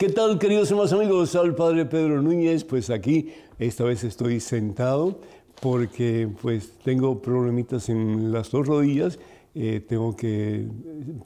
¿Qué tal, queridos hermanos amigos? Al Padre Pedro Núñez, pues aquí esta vez estoy sentado porque pues tengo problemitas en las dos rodillas, eh, tengo que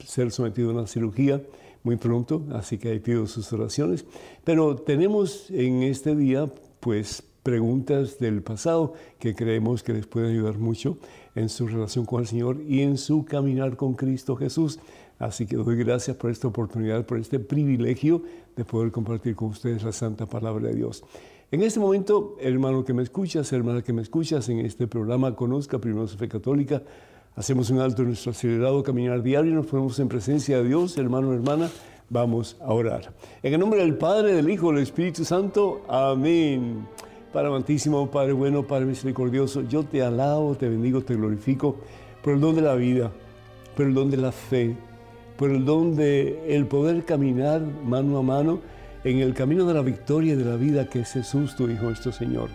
ser sometido a una cirugía muy pronto, así que ahí pido sus oraciones. Pero tenemos en este día pues preguntas del pasado que creemos que les pueden ayudar mucho en su relación con el Señor y en su caminar con Cristo Jesús. Así que doy gracias por esta oportunidad, por este privilegio de poder compartir con ustedes la santa palabra de Dios. En este momento, hermano que me escuchas, hermana que me escuchas, en este programa Conozca Primero su Fe Católica, hacemos un alto en nuestro acelerado caminar diario y nos ponemos en presencia de Dios, hermano, hermana, vamos a orar. En el nombre del Padre, del Hijo, del Espíritu Santo, amén. Padre amantísimo, Padre bueno, Padre misericordioso, yo te alabo, te bendigo, te glorifico por el don de la vida, por el don de la fe, por el don de el poder caminar mano a mano en el camino de la victoria y de la vida que es Jesús, tu Hijo, nuestro Señor.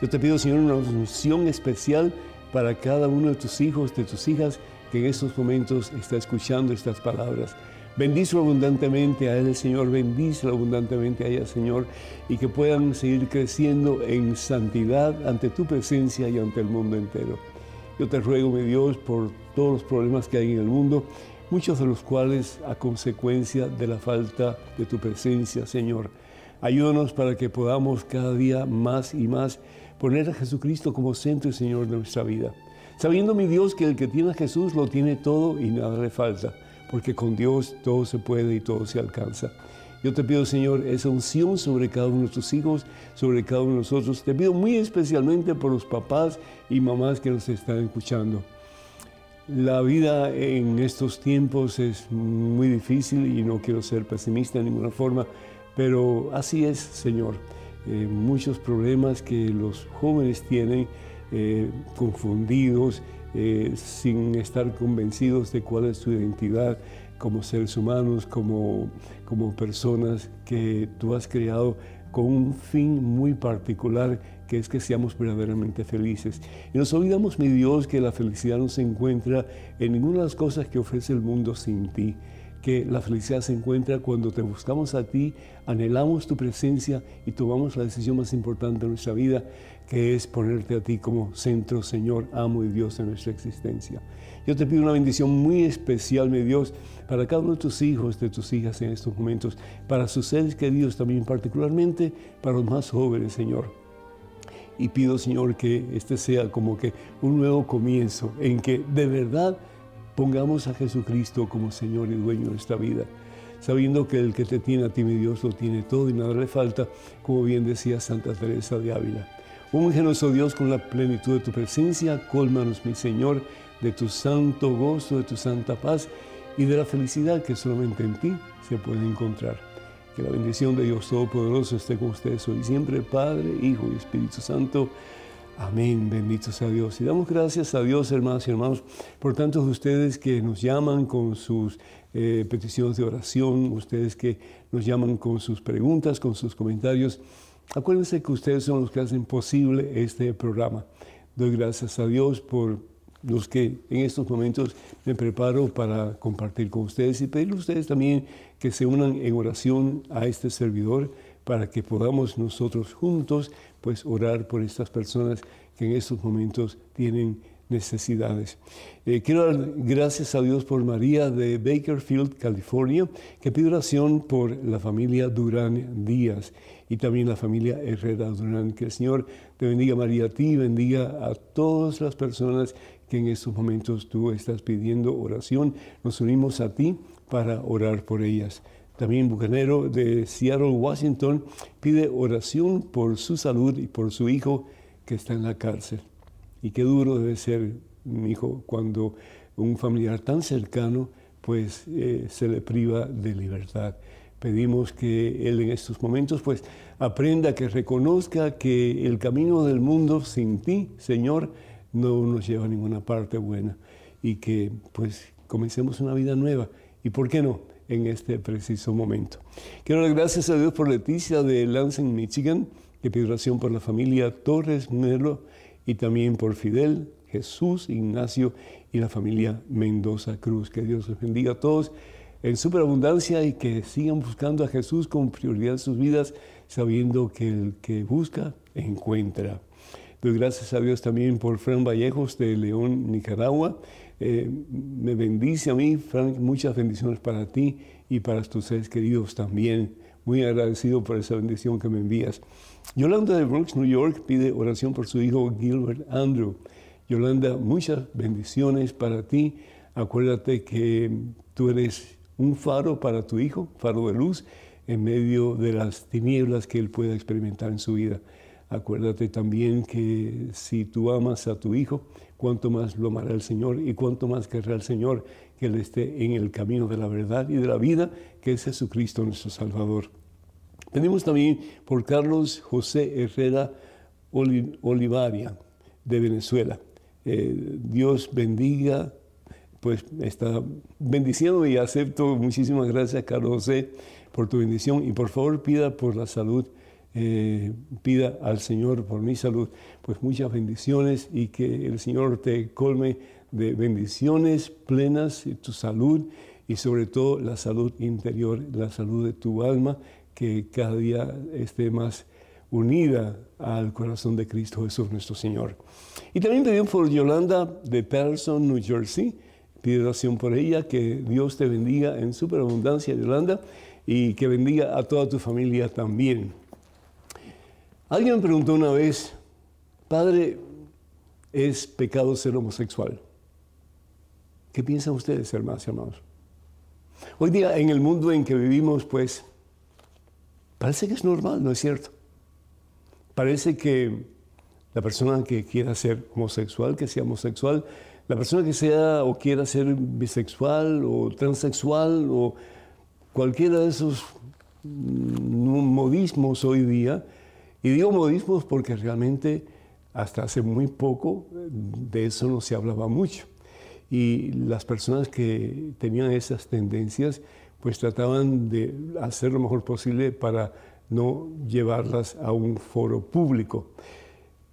Yo te pido, Señor, una unción especial para cada uno de tus hijos, de tus hijas, que en estos momentos está escuchando estas palabras. Bendice abundantemente a Él, Señor, bendice abundantemente a ella, Señor, y que puedan seguir creciendo en santidad ante tu presencia y ante el mundo entero. Yo te ruego, mi Dios, por todos los problemas que hay en el mundo, muchos de los cuales a consecuencia de la falta de tu presencia, Señor. Ayúdanos para que podamos cada día más y más poner a Jesucristo como centro y Señor de nuestra vida. Sabiendo, mi Dios, que el que tiene a Jesús lo tiene todo y nada le falta, porque con Dios todo se puede y todo se alcanza. Yo te pido, Señor, esa unción sobre cada uno de tus hijos, sobre cada uno de nosotros. Te pido muy especialmente por los papás y mamás que nos están escuchando. La vida en estos tiempos es muy difícil y no quiero ser pesimista de ninguna forma, pero así es, Señor. Eh, muchos problemas que los jóvenes tienen eh, confundidos, eh, sin estar convencidos de cuál es su identidad como seres humanos, como, como personas que tú has creado con un fin muy particular que es que seamos verdaderamente felices. Y nos olvidamos, mi Dios, que la felicidad no se encuentra en ninguna de las cosas que ofrece el mundo sin ti que la felicidad se encuentra cuando te buscamos a ti, anhelamos tu presencia y tomamos la decisión más importante de nuestra vida, que es ponerte a ti como centro, Señor, amo y Dios de nuestra existencia. Yo te pido una bendición muy especial, mi Dios, para cada uno de tus hijos, de tus hijas en estos momentos, para sus seres queridos también, particularmente para los más jóvenes, Señor y pido, Señor, que este sea como que un nuevo comienzo en que de verdad pongamos a Jesucristo como Señor y dueño de nuestra vida, sabiendo que el que te tiene a ti, mi Dios, lo tiene todo y nada le falta, como bien decía Santa Teresa de Ávila. Un generoso Dios, con la plenitud de tu presencia, cólmanos, mi Señor, de tu santo gozo, de tu santa paz y de la felicidad que solamente en ti se puede encontrar. Que la bendición de Dios Todopoderoso esté con ustedes hoy siempre, Padre, Hijo y Espíritu Santo. Amén, bendito sea Dios. Y damos gracias a Dios, hermanos y hermanos, por tantos de ustedes que nos llaman con sus eh, peticiones de oración, ustedes que nos llaman con sus preguntas, con sus comentarios. Acuérdense que ustedes son los que hacen posible este programa. Doy gracias a Dios por los que en estos momentos me preparo para compartir con ustedes y pedirle a ustedes también que se unan en oración a este servidor para que podamos nosotros juntos pues orar por estas personas que en estos momentos tienen necesidades. Eh, quiero dar gracias a Dios por María de Bakerfield, California, que pide oración por la familia Durán Díaz y también la familia Herrera Durán. Que el Señor te bendiga María a ti, bendiga a todas las personas que en estos momentos tú estás pidiendo oración. Nos unimos a ti para orar por ellas. También Bucanero de Seattle, Washington, pide oración por su salud y por su hijo que está en la cárcel. Y qué duro debe ser, mi hijo, cuando un familiar tan cercano pues eh, se le priva de libertad. Pedimos que Él en estos momentos pues aprenda, que reconozca que el camino del mundo sin ti, Señor, no nos lleva a ninguna parte buena y que pues comencemos una vida nueva. ¿Y por qué no? En este preciso momento. Quiero dar gracias a Dios por Leticia de Lansing, Michigan, que pide oración por la familia Torres Melo y también por Fidel, Jesús, Ignacio y la familia Mendoza Cruz. Que Dios los bendiga a todos en superabundancia y que sigan buscando a Jesús con prioridad en sus vidas, sabiendo que el que busca encuentra. Doy gracias a Dios también por Fran Vallejos de León, Nicaragua. Eh, me bendice a mí, Frank, muchas bendiciones para ti y para tus seres queridos también. Muy agradecido por esa bendición que me envías. Yolanda de Bronx, New York, pide oración por su hijo Gilbert Andrew. Yolanda, muchas bendiciones para ti. Acuérdate que tú eres un faro para tu hijo, faro de luz, en medio de las tinieblas que él pueda experimentar en su vida. Acuérdate también que si tú amas a tu hijo, cuánto más lo amará el Señor y cuánto más querrá el Señor que Él esté en el camino de la verdad y de la vida, que es Jesucristo nuestro Salvador. Tenemos también por Carlos José Herrera Olivaria, de Venezuela. Eh, Dios bendiga, pues está bendiciendo y acepto. Muchísimas gracias, Carlos José, por tu bendición y por favor pida por la salud eh, pida al Señor por mi salud, pues muchas bendiciones y que el Señor te colme de bendiciones plenas, tu salud y sobre todo la salud interior, la salud de tu alma, que cada día esté más unida al corazón de Cristo Jesús nuestro Señor. Y también pedimos por Yolanda de Patterson, New Jersey. Pide oración por ella, que Dios te bendiga en superabundancia, Yolanda, y que bendiga a toda tu familia también. Alguien me preguntó una vez, Padre, ¿es pecado ser homosexual? ¿Qué piensan ustedes, hermanos y hermanos? Hoy día, en el mundo en que vivimos, pues, parece que es normal, ¿no es cierto? Parece que la persona que quiera ser homosexual, que sea homosexual, la persona que sea o quiera ser bisexual o transexual o cualquiera de esos modismos hoy día, y digo modismos porque realmente hasta hace muy poco de eso no se hablaba mucho. Y las personas que tenían esas tendencias pues trataban de hacer lo mejor posible para no llevarlas a un foro público.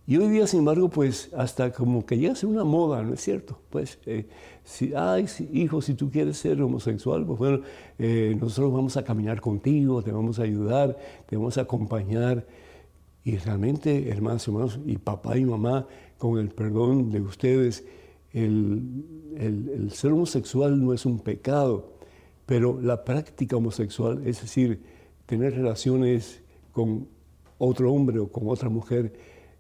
Y hoy día, sin embargo, pues hasta como que llega a ser una moda, ¿no es cierto? Pues, eh, si, ay, hijo, si tú quieres ser homosexual, pues bueno, eh, nosotros vamos a caminar contigo, te vamos a ayudar, te vamos a acompañar. Y realmente, hermanos y hermanos, y papá y mamá, con el perdón de ustedes, el, el, ser homosexual no es un pecado, pero la práctica homosexual, es decir, tener relaciones con otro hombre o con otra mujer,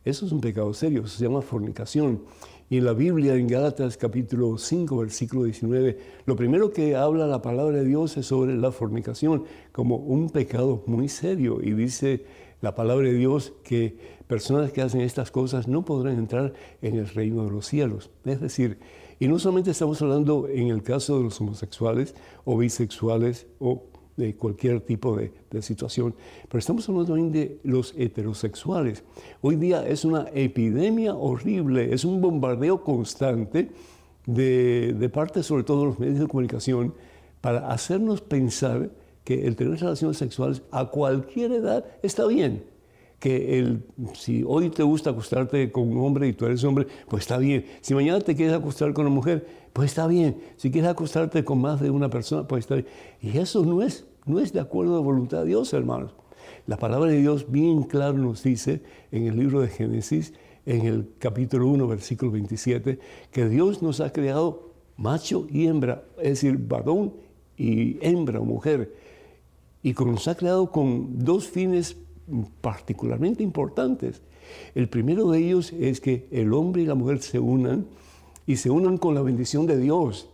eso es un pecado serio, se llama fornicación. Y en la Biblia, en Gálatas capítulo 5, versículo 19, lo primero que habla la palabra de Dios es sobre la fornicación como un pecado muy serio. Y dice la palabra de Dios que personas que hacen estas cosas no podrán entrar en el reino de los cielos. Es decir, y no solamente estamos hablando en el caso de los homosexuales o bisexuales o de cualquier tipo de, situación, pero estamos hablando también de los heterosexuales. Hoy día es una epidemia horrible, es un bombardeo constante de, de parte sobre todo de los medios de comunicación para hacernos pensar que el tener relaciones sexuales a cualquier edad está bien. Que el, si hoy te gusta acostarte con un hombre y tú eres hombre, pues está bien. Si mañana te quieres acostar con una mujer, pues está bien. Si quieres acostarte con más de una persona, pues está bien. Y eso no es, no es de acuerdo a la voluntad de Dios, hermanos. La palabra de Dios bien claro nos dice en el libro de Génesis, en el capítulo 1, versículo 27, que Dios nos ha creado macho y hembra, es decir, varón y hembra o mujer y nos ha creado con dos fines particularmente importantes. El primero de ellos es que el hombre y la mujer se unan y se unan con la bendición de Dios.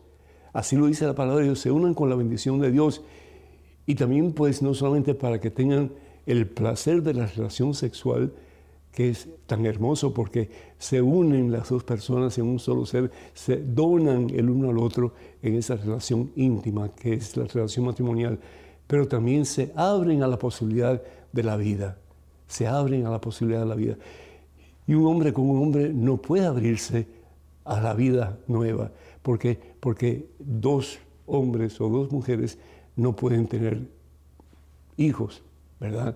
Así lo dice la palabra de Dios, se unan con la bendición de Dios. Y también pues no solamente para que tengan el placer de la relación sexual, que es tan hermoso porque se unen las dos personas en un solo ser, se donan el uno al otro en esa relación íntima que es la relación matrimonial pero también se abren a la posibilidad de la vida, se abren a la posibilidad de la vida. Y un hombre como un hombre no puede abrirse a la vida nueva, porque, porque dos hombres o dos mujeres no pueden tener hijos, ¿verdad?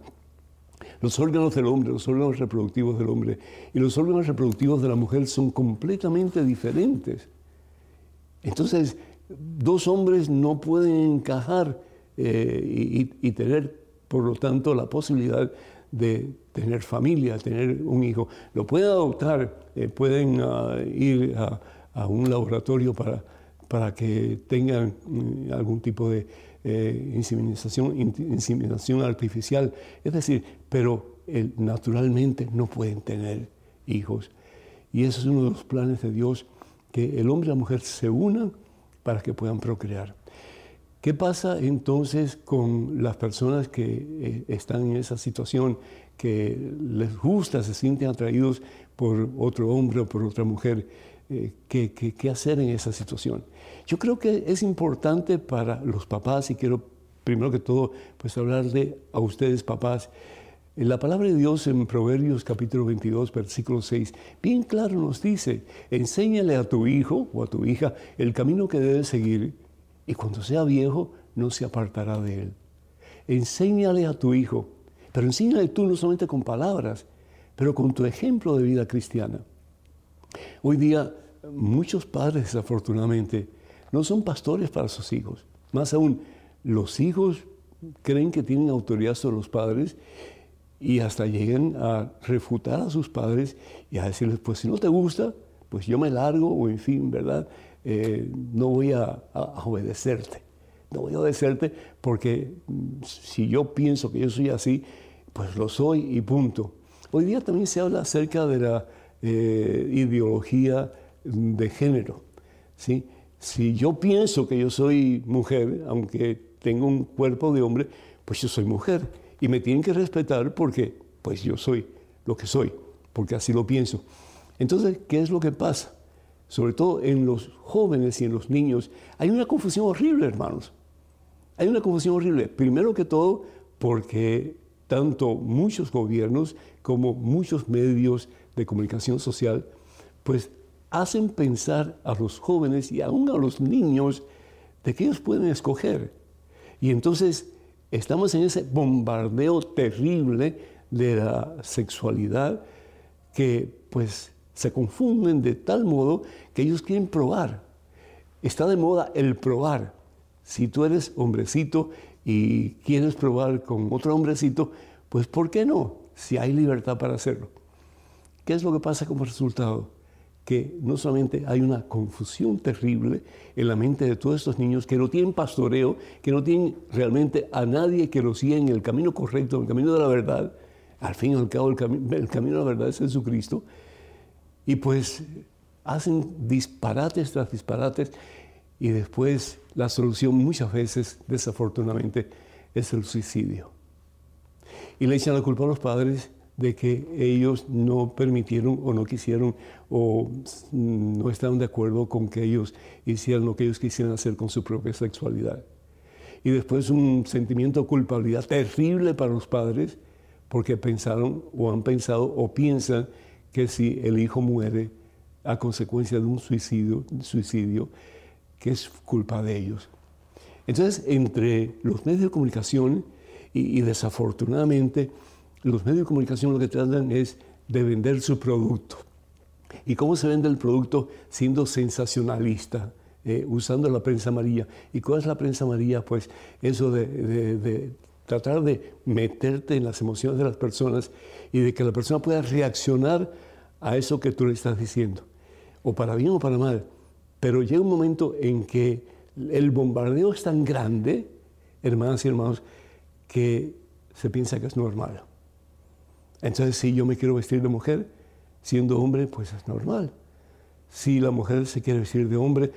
Los órganos del hombre, los órganos reproductivos del hombre y los órganos reproductivos de la mujer son completamente diferentes. Entonces, dos hombres no pueden encajar eh, y, tener, por lo tanto, la posibilidad de tener familia, tener un hijo. Lo pueden adoptar, eh, pueden ah, ir a, un laboratorio para, para que tengan mm, algún tipo de eh, inseminación, inseminación artificial. Es decir, pero naturalmente no pueden tener hijos. Y ese es uno de los planes de Dios, que el hombre y la mujer se unan para que puedan procrear. ¿Qué pasa entonces con las personas que eh, están en esa situación, que les gusta, se sienten atraídos por otro hombre o por otra mujer? Eh, ¿qué, qué, hacer en esa situación? Yo creo que es importante para los papás, y quiero primero que todo pues hablarle a ustedes papás, la palabra de Dios en Proverbios capítulo 22, versículo 6, bien claro nos dice, enséñale a tu hijo o a tu hija el camino que debe seguir y cuando sea viejo no se apartará de él. Enséñale a tu hijo, pero enséñale tú no solamente con palabras, pero con tu ejemplo de vida cristiana. Hoy día muchos padres desafortunadamente no son pastores para sus hijos. Más aún, los hijos creen que tienen autoridad sobre los padres y hasta lleguen a refutar a sus padres y a decirles, pues si no te gusta, pues yo me largo o en fin, ¿verdad? Eh, no voy a, obedecerte. No voy a obedecerte porque mm, si yo pienso que yo soy así, pues lo soy y punto. Hoy día también se habla acerca de la eh, ideología de género. ¿sí? Si yo pienso que yo soy mujer, aunque tengo un cuerpo de hombre, pues yo soy mujer y me tienen que respetar porque pues yo soy lo que soy, porque así lo pienso. Entonces, ¿qué es lo que pasa? Sobre todo en los jóvenes y en los niños, hay una confusión horrible, hermanos. Hay una confusión horrible. Primero que todo, porque tanto muchos gobiernos como muchos medios de comunicación social, pues hacen pensar a los jóvenes y aún a los niños de que ellos pueden escoger. Y entonces Estamos en ese bombardeo terrible de la sexualidad que pues se confunden de tal modo que ellos quieren probar. Está de moda el probar. Si tú eres hombrecito y quieres probar con otro hombrecito, pues ¿por qué no? Si hay libertad para hacerlo. ¿Qué es lo que pasa como resultado? que no solamente hay una confusión terrible en la mente de todos estos niños que no tienen pastoreo, que no tienen realmente a nadie que los siga en el camino correcto, en el camino de la verdad. Al fin y al cabo, el, el camino de la verdad es Jesucristo. Y pues hacen disparates tras disparates y después la solución muchas veces, desafortunadamente, es el suicidio. Y le echan la culpa a los padres de que ellos no permitieron o no quisieron o no estaban de acuerdo con que ellos hicieran lo que ellos quisieran hacer con su propia sexualidad. Y después un sentimiento de culpabilidad terrible para los padres porque pensaron o han pensado o piensan que si el hijo muere a consecuencia de un suicidio, suicidio que es culpa de ellos. Entonces, entre los medios de comunicación y, desafortunadamente, los medios de comunicación lo que tratan es de vender su producto. ¿Y cómo se vende el producto? Siendo sensacionalista, eh, usando la prensa amarilla. ¿Y cuál es la prensa amarilla? Pues eso de, tratar de meterte en las emociones de las personas y de que la persona pueda reaccionar a eso que tú le estás diciendo, o para bien o para mal. Pero llega un momento en que el bombardeo es tan grande, hermanas y hermanos, que se piensa que es normal. Entonces, si yo me quiero vestir de mujer, siendo hombre, pues es normal. Si la mujer se quiere vestir de hombre,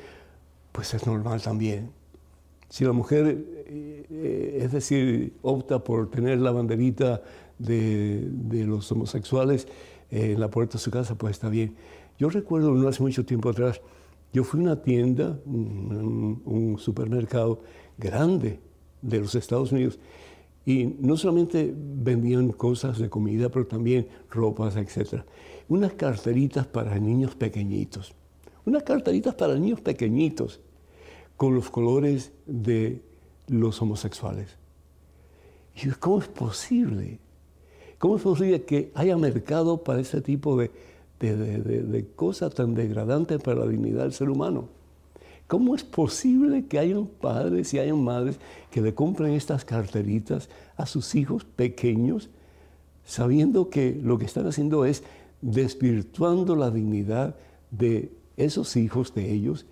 pues es normal también. Si la mujer, eh, es decir, opta por tener la banderita de, los homosexuales en la puerta de su casa, pues está bien. Yo recuerdo, no hace mucho tiempo atrás, yo fui a una tienda, un supermercado grande, de los Estados Unidos. Y no solamente vendían cosas de comida, pero también ropas, etc. Unas carteritas para niños pequeñitos. Unas carteritas para niños pequeñitos con los colores de los homosexuales. Y ¿cómo es posible? ¿Cómo es posible que haya mercado para ese tipo de, de, cosas tan degradantes para la dignidad del ser humano? ¿Cómo es posible que hayan padres y hayan madres que le compren estas carteritas a sus hijos pequeños sabiendo que lo que están haciendo es desvirtuando la dignidad de esos hijos de ellos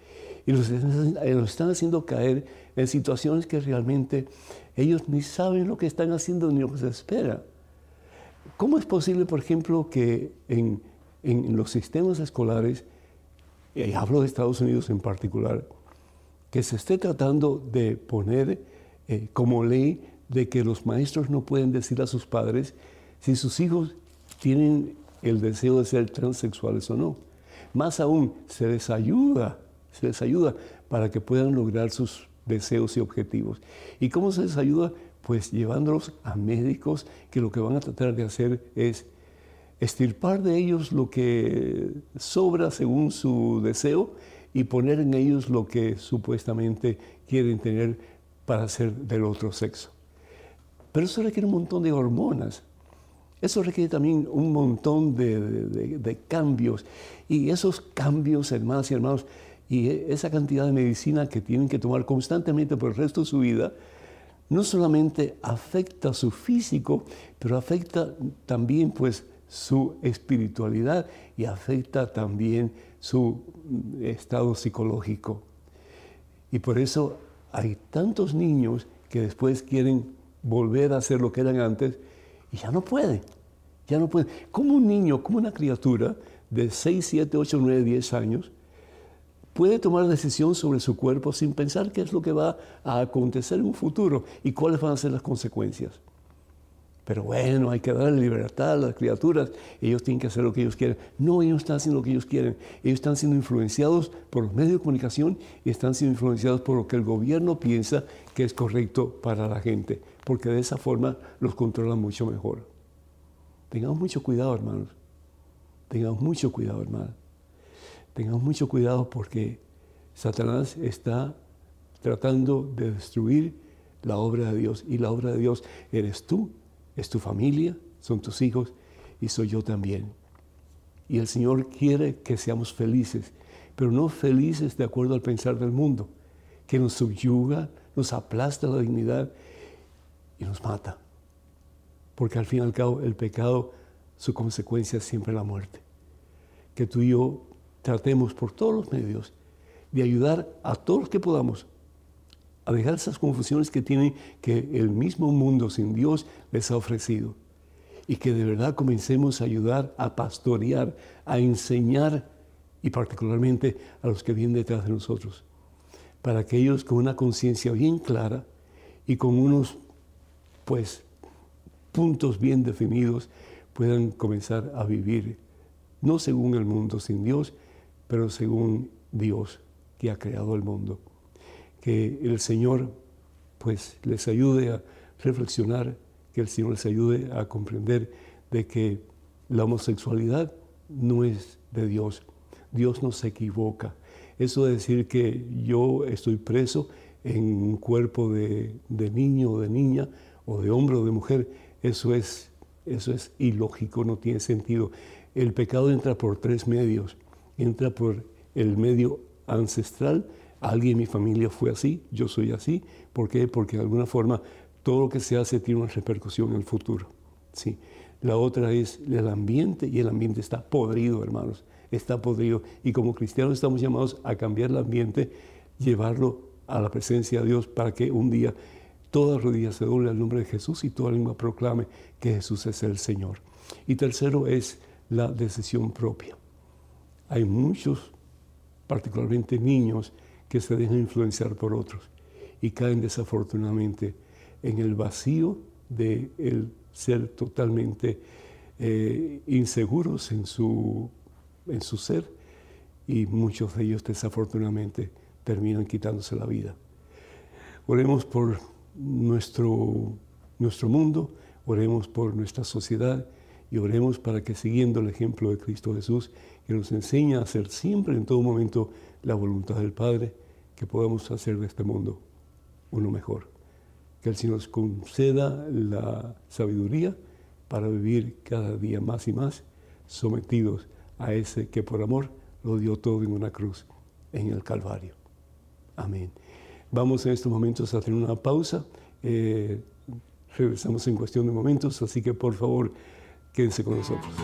y los, están haciendo caer en situaciones que realmente ellos ni saben lo que están haciendo ni lo que se espera. ¿Cómo es posible, por ejemplo, que en, los sistemas escolares, y hablo de Estados Unidos en particular, que se esté tratando de poner eh, como ley de que los maestros no pueden decir a sus padres si sus hijos tienen el deseo de ser transexuales o no. Más aún, se les ayuda se les ayuda para que puedan lograr sus deseos y objetivos. ¿Y cómo se les ayuda? Pues llevándolos a médicos que lo que van a tratar de hacer es estirpar de ellos lo que sobra según su deseo y poner en ellos lo que supuestamente quieren tener para ser del otro sexo. Pero eso requiere un montón de hormonas. Eso requiere también un montón de, de cambios. Y esos cambios, hermanas y hermanos, y esa cantidad de medicina que tienen que tomar constantemente por el resto de su vida, no solamente afecta su físico, pero afecta también pues su espiritualidad y afecta también su mm, estado psicológico. Y por eso hay tantos niños que después quieren volver a hacer lo que eran antes y ya no pueden, ya no pueden. Como un niño, como una criatura de 6, 7, 8, 9, 10 años, puede tomar decisión sobre su cuerpo sin pensar qué es lo que va a acontecer en un futuro y cuáles van a ser las consecuencias. Pero bueno, hay que darle libertad a las criaturas, ellos tienen que hacer lo que ellos quieren. No, ellos están haciendo lo que ellos quieren, ellos están siendo influenciados por los medios de comunicación y están siendo influenciados por lo que el gobierno piensa que es correcto para la gente, porque de esa forma los controlan mucho mejor. Tengamos mucho cuidado, hermanos. Tengamos mucho cuidado, hermanos. Tengamos mucho cuidado porque Satanás está tratando de destruir la obra de Dios. Y la obra de Dios eres tú, es tu familia, son tus hijos y soy yo también. Y el Señor quiere que seamos felices, pero no felices de acuerdo al pensar del mundo, que nos subyuga, nos aplasta la dignidad y nos mata. Porque al fin y al cabo el pecado, su consecuencia es siempre la muerte. Que tú y yo tratemos por todos los medios de ayudar a todos los que podamos a dejar esas confusiones que tienen que el mismo mundo sin Dios les ha ofrecido. Y que de verdad comencemos a ayudar a pastorear, a enseñar y particularmente a los que vienen detrás de nosotros. Para que ellos con una conciencia bien clara y con unos pues puntos bien definidos puedan comenzar a vivir no según el mundo sin Dios, pero según Dios que ha creado el mundo. Que el Señor pues les ayude a reflexionar, que el Señor les ayude a comprender de que la homosexualidad no es de Dios. Dios no se equivoca. Eso de decir que yo estoy preso en un cuerpo de, niño o de niña, o de hombre o de mujer, eso es, eso es ilógico, no tiene sentido. El pecado entra por tres medios entra por el medio ancestral. Alguien en mi familia fue así, yo soy así. ¿Por qué? Porque de alguna forma todo lo que se hace tiene una repercusión en el futuro. ¿sí? La otra es el ambiente y el ambiente está podrido, hermanos. Está podrido. Y como cristianos estamos llamados a cambiar el ambiente, llevarlo a la presencia de Dios para que un día toda rodilla se doble al nombre de Jesús y toda lengua proclame que Jesús es el Señor. Y tercero es la decisión propia. Hay muchos, particularmente niños, que se dejan influenciar por otros y caen desafortunadamente en el vacío de el ser totalmente eh, inseguros en su, en su ser y muchos de ellos desafortunadamente terminan quitándose la vida. Oremos por nuestro, nuestro mundo, oremos por nuestra sociedad y oremos para que siguiendo el ejemplo de Cristo Jesús, que nos enseña a hacer siempre, en todo momento, la voluntad del Padre, que podamos hacer de este mundo uno mejor. Que el Señor nos conceda la sabiduría para vivir cada día más y más sometidos a ese que por amor lo dio todo en una cruz, en el Calvario. Amén. Vamos en estos momentos a tener una pausa. Eh, regresamos en cuestión de momentos, así que por favor quédense con nosotros.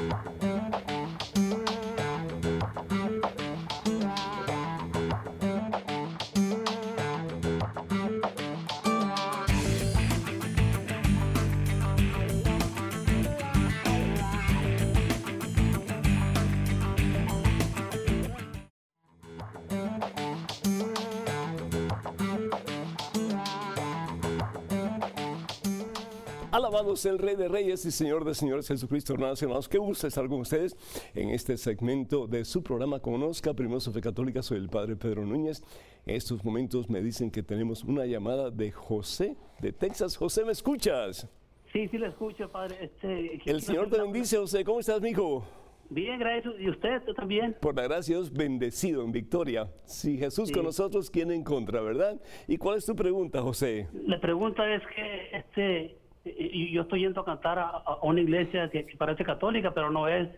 Alabados el Rey de Reyes y Señor de Señores Jesucristo, hermanos y hermanos. Qué gusto estar con ustedes en este segmento de su programa Conozca Primero Fe Católica. Soy el Padre Pedro Núñez. En estos momentos me dicen que tenemos una llamada de José de Texas. José, ¿me escuchas? Sí, sí, le escucho, Padre. Este, el Señor te bendice, José. ¿Cómo estás, mijo? Bien, gracias. ¿Y usted también? Por la gracia de Dios, bendecido en victoria. Si Jesús con nosotros, ¿quién en contra, verdad? ¿Y cuál es tu pregunta, José? La pregunta es que este, yo estoy yendo a cantar a, una iglesia que, parece católica, pero no es.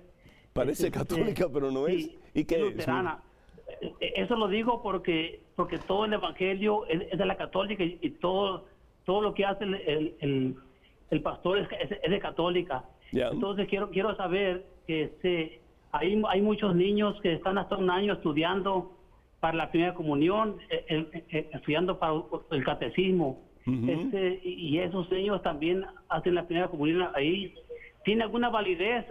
Parece católica, pero no es. ¿Y qué luterana. es? E, eso lo digo porque porque todo el evangelio es, de la católica y, todo todo lo que hace el, el, pastor es, es, de católica. Entonces quiero quiero saber que este, hay, hay muchos niños que están hasta un año estudiando para la primera comunión, e, e, estudiando para el catecismo este, y esos niños también hacen la primera comunión ahí. ¿Tiene alguna validez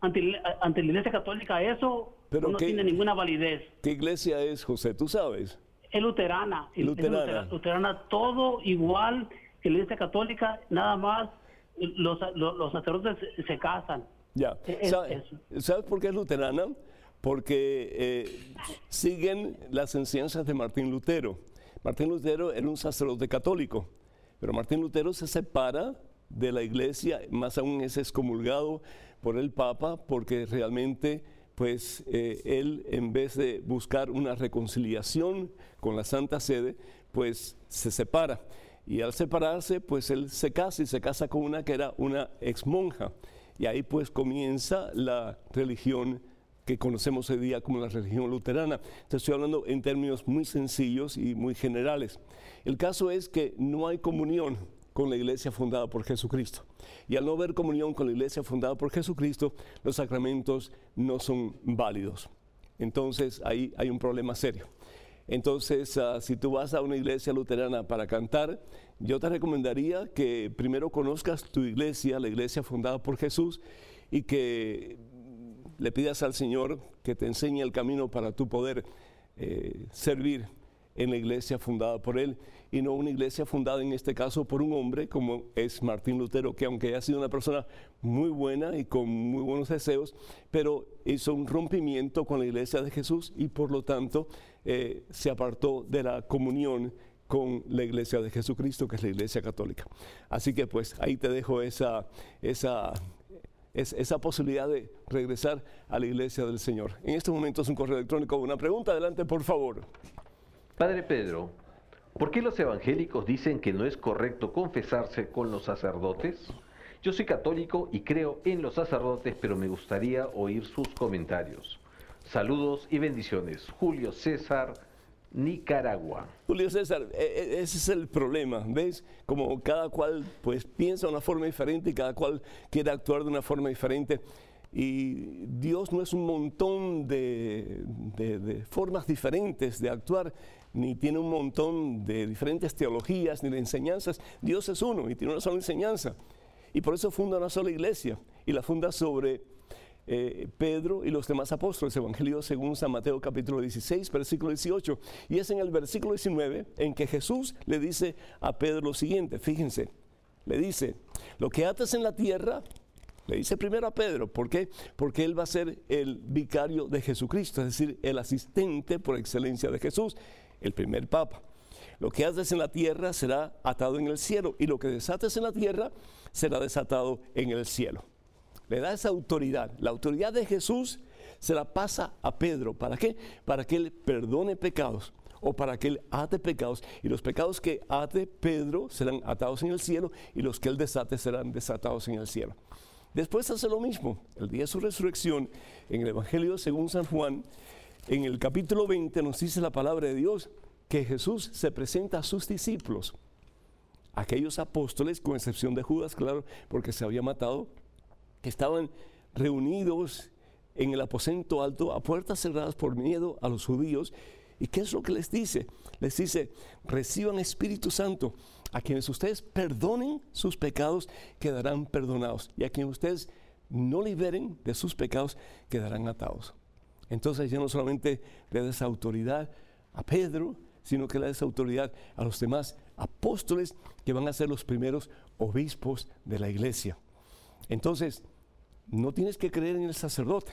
ante, ante la Iglesia Católica eso? Pero no tiene ninguna validez. ¿Qué iglesia es, José? ¿Tú sabes? Es luterana. Luterana. luterana. todo igual que la Iglesia Católica, nada más los, los, sacerdotes se, casan. Ya. ¿Sabes por qué es luterana? Porque eh, siguen las enseñanzas de Martín Lutero. Martín Lutero era un sacerdote católico. Pero Martín Lutero se separa de la iglesia, más aún es excomulgado por el Papa, porque realmente, pues, eh, él en vez de buscar una reconciliación con la Santa Sede, pues se separa. Y al separarse, pues él se casa y se casa con una que era una ex monja. Y ahí pues comienza la religión que conocemos hoy día como la religión luterana. Te estoy hablando en términos muy sencillos y muy generales. El caso es que no hay comunión con la iglesia fundada por Jesucristo. Y al no haber comunión con la iglesia fundada por Jesucristo, los sacramentos no son válidos. Entonces ahí hay un problema serio. Entonces, ah, si tú vas a una iglesia luterana para cantar, yo te recomendaría que primero conozcas tu iglesia, la iglesia fundada por Jesús, y que le pidas al Señor que te enseñe el camino para tu poder eh, servir en la iglesia fundada por él y no una iglesia fundada en este caso por un hombre como es Martín Lutero, que aunque haya sido una persona muy buena y con muy buenos deseos, pero hizo un rompimiento con la iglesia de Jesús y por lo tanto eh, se apartó de la comunión con la iglesia de Jesucristo, que es la iglesia católica. Así que pues ahí te dejo esa, esa, esa posibilidad de regresar a la iglesia del Señor. En este momento es un correo electrónico. Una pregunta, adelante por favor. Padre Pedro, ¿por qué los evangélicos dicen que no es correcto confesarse con los sacerdotes? Yo soy católico y creo en los sacerdotes, pero me gustaría oír sus comentarios. Saludos y bendiciones. Julio César, Nicaragua. Julio César, e, e, ese es el problema, ¿ves? Como cada cual pues piensa de una forma diferente y cada cual quiere actuar de una forma diferente. Y Dios no es un montón de, de formas diferentes de actuar ni tiene un montón de diferentes teologías ni de enseñanzas. Dios es uno y tiene una sola enseñanza. Y por eso funda una sola iglesia y la funda sobre eh, Pedro y los demás apóstoles, Evangelio según San Mateo capítulo 16, versículo 18. Y es en el versículo 19 en que Jesús le dice a Pedro lo siguiente, fíjense, le dice, lo que atas en la tierra, le dice primero a Pedro, ¿por qué? Porque él va a ser el vicario de Jesucristo, es decir, el asistente por excelencia de Jesús el primer papa. Lo que haces en la tierra será atado en el cielo y lo que desates en la tierra será desatado en el cielo. Le da esa autoridad. La autoridad de Jesús se la pasa a Pedro. ¿Para qué? Para que él perdone pecados o para que él ate pecados. Y los pecados que ate Pedro serán atados en el cielo y los que él desate serán desatados en el cielo. Después hace lo mismo. El día de su resurrección, en el Evangelio según San Juan, en el capítulo 20 nos dice la palabra de Dios que Jesús se presenta a sus discípulos, aquellos apóstoles, con excepción de Judas, claro, porque se había matado, que estaban reunidos en el aposento alto a puertas cerradas por miedo a los judíos. ¿Y qué es lo que les dice? Les dice, reciban Espíritu Santo. A quienes ustedes perdonen sus pecados, quedarán perdonados. Y a quienes ustedes no liberen de sus pecados, quedarán atados. Entonces ya no solamente le da esa autoridad a Pedro, sino que le da esa autoridad a los demás apóstoles que van a ser los primeros obispos de la iglesia. Entonces, no tienes que creer en el sacerdote,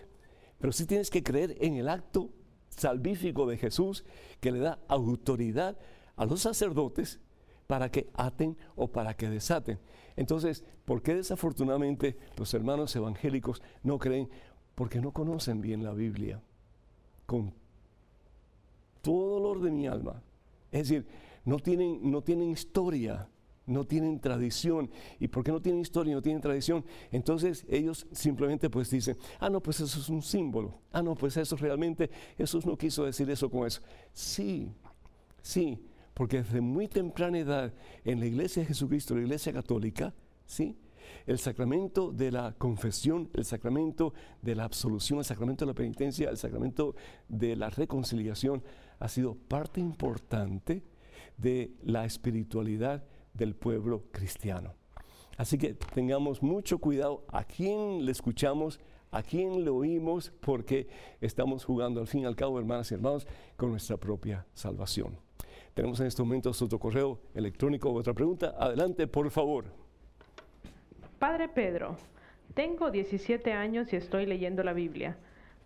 pero sí tienes que creer en el acto salvífico de Jesús que le da autoridad a los sacerdotes para que aten o para que desaten. Entonces, ¿por qué desafortunadamente los hermanos evangélicos no creen? Porque no conocen bien la Biblia con todo dolor de mi alma. Es decir, no tienen, no tienen historia, no tienen tradición. ¿Y por qué no tienen historia y no tienen tradición? Entonces ellos simplemente pues dicen, ah, no, pues eso es un símbolo. Ah, no, pues eso realmente, Jesús no quiso decir eso con eso. Sí, sí, porque desde muy temprana edad en la iglesia de Jesucristo, la iglesia católica, ¿sí? El sacramento de la confesión, el sacramento de la absolución, el sacramento de la penitencia, el sacramento de la reconciliación ha sido parte importante de la espiritualidad del pueblo cristiano. Así que tengamos mucho cuidado a quién le escuchamos, a quién le oímos, porque estamos jugando al fin y al cabo, hermanas y hermanos, con nuestra propia salvación. Tenemos en estos momentos otro correo electrónico, otra pregunta. Adelante, por favor. Padre Pedro, tengo 17 años y estoy leyendo la Biblia.